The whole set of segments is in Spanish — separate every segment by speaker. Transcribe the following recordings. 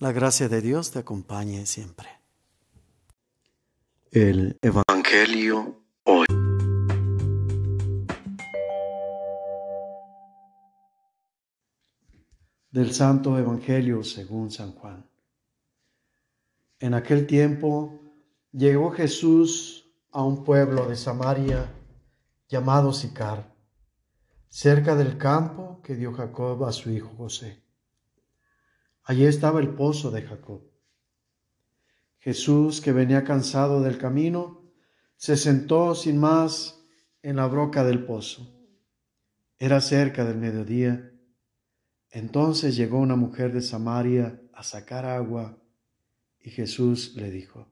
Speaker 1: La gracia de Dios te acompañe siempre. El Evangelio hoy. Del Santo Evangelio según San Juan. En aquel tiempo llegó Jesús a un pueblo de Samaria llamado Sicar, cerca del campo que dio Jacob a su hijo José. Allí estaba el pozo de Jacob. Jesús, que venía cansado del camino, se sentó sin más en la broca del pozo. Era cerca del mediodía. Entonces llegó una mujer de Samaria a sacar agua y Jesús le dijo,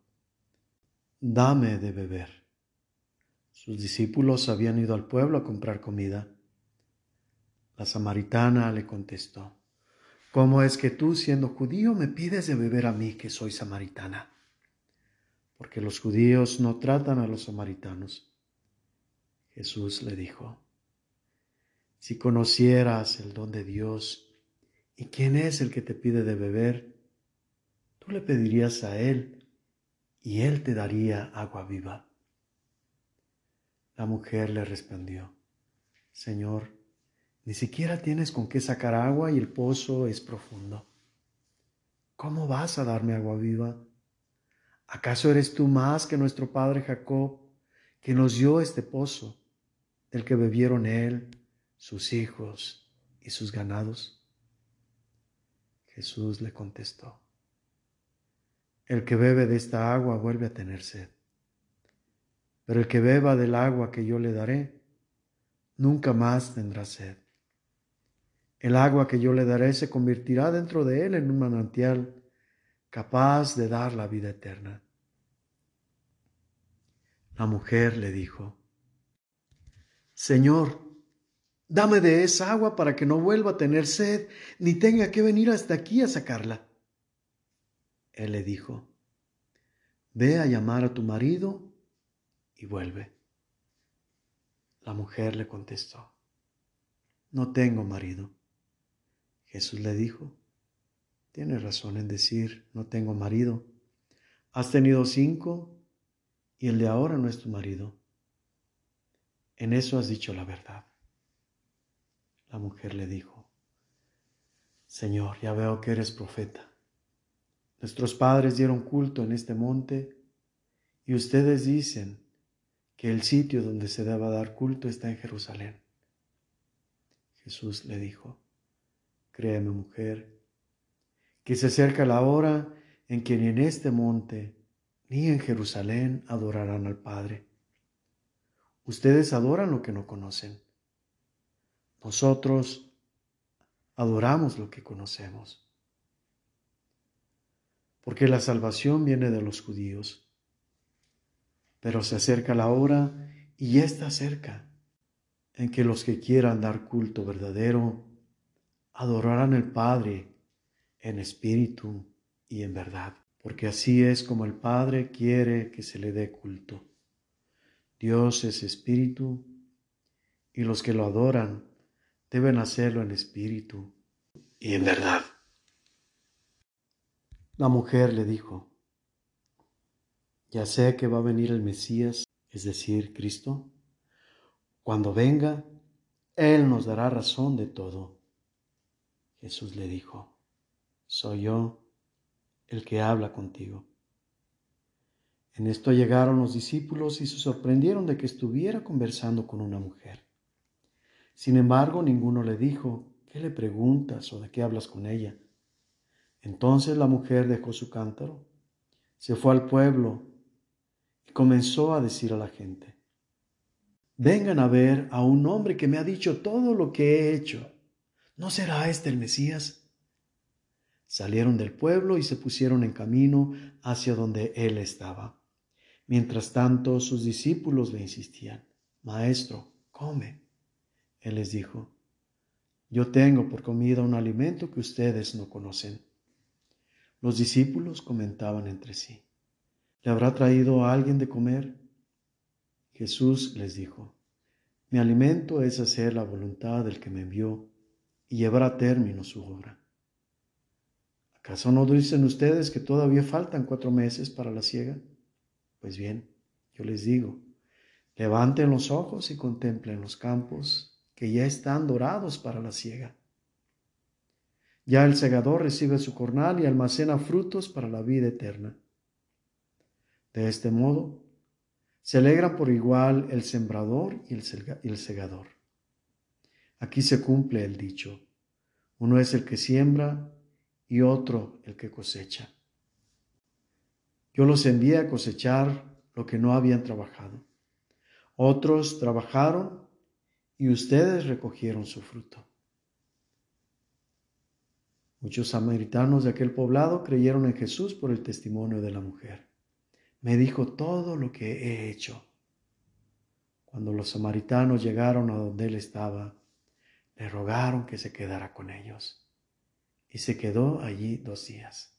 Speaker 1: Dame de beber. Sus discípulos habían ido al pueblo a comprar comida. La samaritana le contestó, ¿Cómo es que tú, siendo judío, me pides de beber a mí, que soy samaritana? Porque los judíos no tratan a los samaritanos. Jesús le dijo, si conocieras el don de Dios y quién es el que te pide de beber, tú le pedirías a Él y Él te daría agua viva. La mujer le respondió, Señor, ni siquiera tienes con qué sacar agua y el pozo es profundo. ¿Cómo vas a darme agua viva? ¿Acaso eres tú más que nuestro padre Jacob, que nos dio este pozo, del que bebieron él, sus hijos y sus ganados? Jesús le contestó, El que bebe de esta agua vuelve a tener sed, pero el que beba del agua que yo le daré, nunca más tendrá sed. El agua que yo le daré se convertirá dentro de él en un manantial capaz de dar la vida eterna. La mujer le dijo, Señor, dame de esa agua para que no vuelva a tener sed, ni tenga que venir hasta aquí a sacarla. Él le dijo, Ve a llamar a tu marido y vuelve. La mujer le contestó, No tengo marido. Jesús le dijo, tienes razón en decir, no tengo marido. Has tenido cinco y el de ahora no es tu marido. En eso has dicho la verdad. La mujer le dijo, Señor, ya veo que eres profeta. Nuestros padres dieron culto en este monte y ustedes dicen que el sitio donde se deba dar culto está en Jerusalén. Jesús le dijo, Créeme, mujer, que se acerca la hora en que ni en este monte ni en Jerusalén adorarán al Padre. Ustedes adoran lo que no conocen. Nosotros adoramos lo que conocemos. Porque la salvación viene de los judíos. Pero se acerca la hora y ya está cerca en que los que quieran dar culto verdadero adorarán al Padre en espíritu y en verdad, porque así es como el Padre quiere que se le dé culto. Dios es espíritu y los que lo adoran deben hacerlo en espíritu y en verdad. La mujer le dijo, ya sé que va a venir el Mesías, es decir, Cristo. Cuando venga, Él nos dará razón de todo Jesús le dijo, soy yo el que habla contigo. En esto llegaron los discípulos y se sorprendieron de que estuviera conversando con una mujer. Sin embargo, ninguno le dijo, ¿qué le preguntas o de qué hablas con ella? Entonces la mujer dejó su cántaro, se fue al pueblo y comenzó a decir a la gente, vengan a ver a un hombre que me ha dicho todo lo que he hecho. ¿No será este el Mesías? Salieron del pueblo y se pusieron en camino hacia donde él estaba. Mientras tanto, sus discípulos le insistían, Maestro, come. Él les dijo, Yo tengo por comida un alimento que ustedes no conocen. Los discípulos comentaban entre sí, ¿le habrá traído a alguien de comer? Jesús les dijo, Mi alimento es hacer la voluntad del que me envió y llevar a término su obra. ¿Acaso no dicen ustedes que todavía faltan cuatro meses para la siega? Pues bien, yo les digo, levanten los ojos y contemplen los campos que ya están dorados para la siega. Ya el segador recibe su cornal y almacena frutos para la vida eterna. De este modo, se alegran por igual el sembrador y el segador. Aquí se cumple el dicho, uno es el que siembra y otro el que cosecha. Yo los envié a cosechar lo que no habían trabajado. Otros trabajaron y ustedes recogieron su fruto. Muchos samaritanos de aquel poblado creyeron en Jesús por el testimonio de la mujer. Me dijo todo lo que he hecho. Cuando los samaritanos llegaron a donde él estaba, le rogaron que se quedara con ellos y se quedó allí dos días.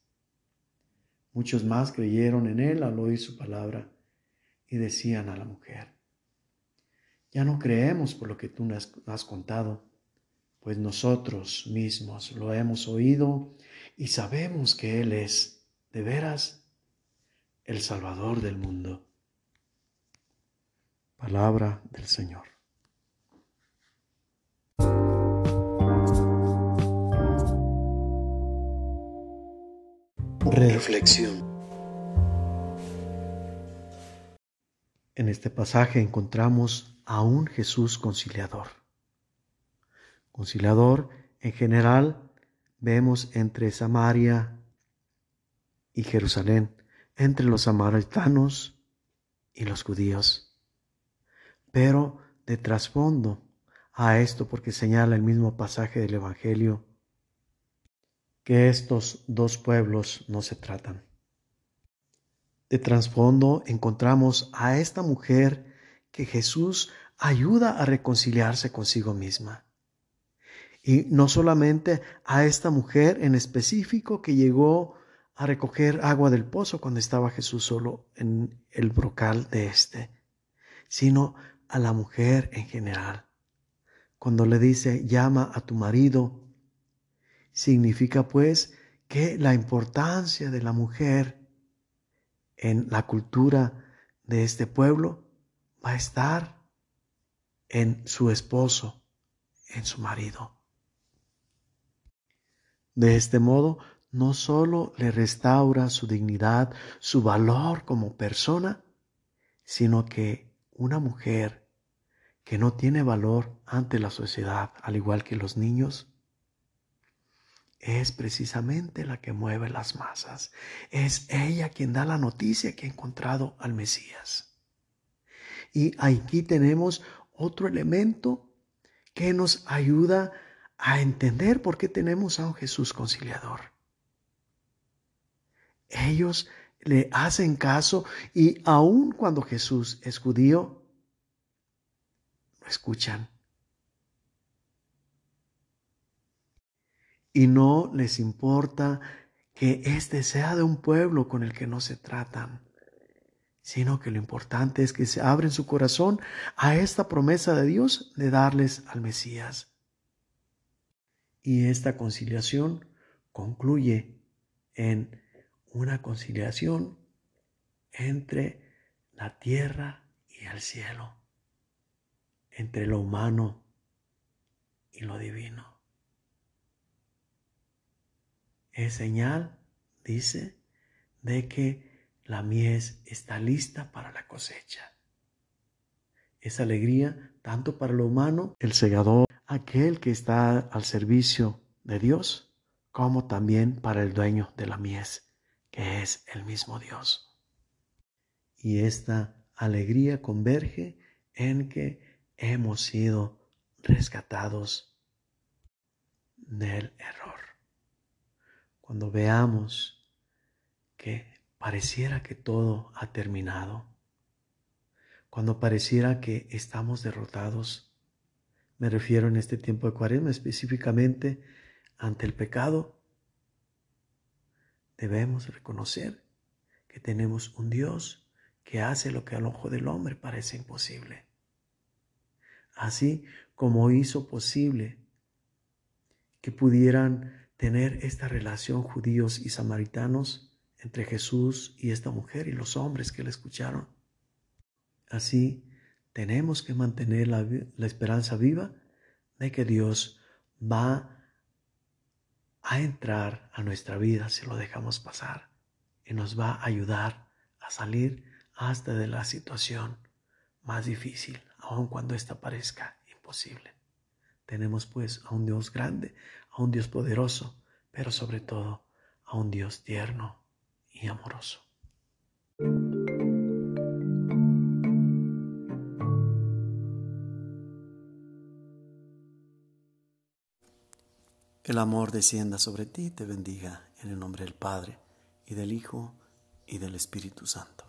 Speaker 1: Muchos más creyeron en él al oír su palabra y decían a la mujer, ya no creemos por lo que tú nos has contado, pues nosotros mismos lo hemos oído y sabemos que Él es, de veras, el Salvador del mundo. Palabra del Señor. Reflexión. En este pasaje encontramos a un Jesús conciliador. Conciliador en general vemos entre Samaria y Jerusalén, entre los samaritanos y los judíos. Pero de trasfondo a esto, porque señala el mismo pasaje del Evangelio, que estos dos pueblos no se tratan. De trasfondo encontramos a esta mujer que Jesús ayuda a reconciliarse consigo misma. Y no solamente a esta mujer en específico que llegó a recoger agua del pozo cuando estaba Jesús solo en el brocal de este, sino a la mujer en general. Cuando le dice, llama a tu marido Significa pues que la importancia de la mujer en la cultura de este pueblo va a estar en su esposo, en su marido. De este modo, no solo le restaura su dignidad, su valor como persona, sino que una mujer que no tiene valor ante la sociedad, al igual que los niños, es precisamente la que mueve las masas. Es ella quien da la noticia que ha encontrado al Mesías. Y aquí tenemos otro elemento que nos ayuda a entender por qué tenemos a un Jesús conciliador. Ellos le hacen caso y aun cuando Jesús es judío, lo escuchan y no les importa que éste sea de un pueblo con el que no se tratan, sino que lo importante es que se abren su corazón a esta promesa de Dios de darles al Mesías. Y esta conciliación concluye en una conciliación entre la tierra y el cielo, entre lo humano y lo divino. Es señal, dice, de que la mies está lista para la cosecha. Es alegría tanto para lo humano, el segador, aquel que está al servicio de Dios, como también para el dueño de la mies, que es el mismo Dios. Y esta alegría converge en que hemos sido rescatados del error cuando veamos que pareciera que todo ha terminado, cuando pareciera que estamos derrotados, me refiero en este tiempo de cuaresma específicamente ante el pecado, debemos reconocer que tenemos un Dios que hace lo que al ojo del hombre parece imposible. Así como hizo posible que pudieran tener esta relación judíos y samaritanos entre Jesús y esta mujer y los hombres que le escucharon. Así, tenemos que mantener la, esperanza viva de que Dios va a entrar a nuestra vida si lo dejamos pasar y nos va a ayudar a salir hasta de la situación más difícil, aun cuando ésta parezca imposible. Tenemos pues a un Dios grande, a un Dios poderoso, pero sobre todo a un Dios tierno y amoroso. El amor descienda sobre ti y te bendiga en el nombre del Padre, y del Hijo, y del Espíritu Santo.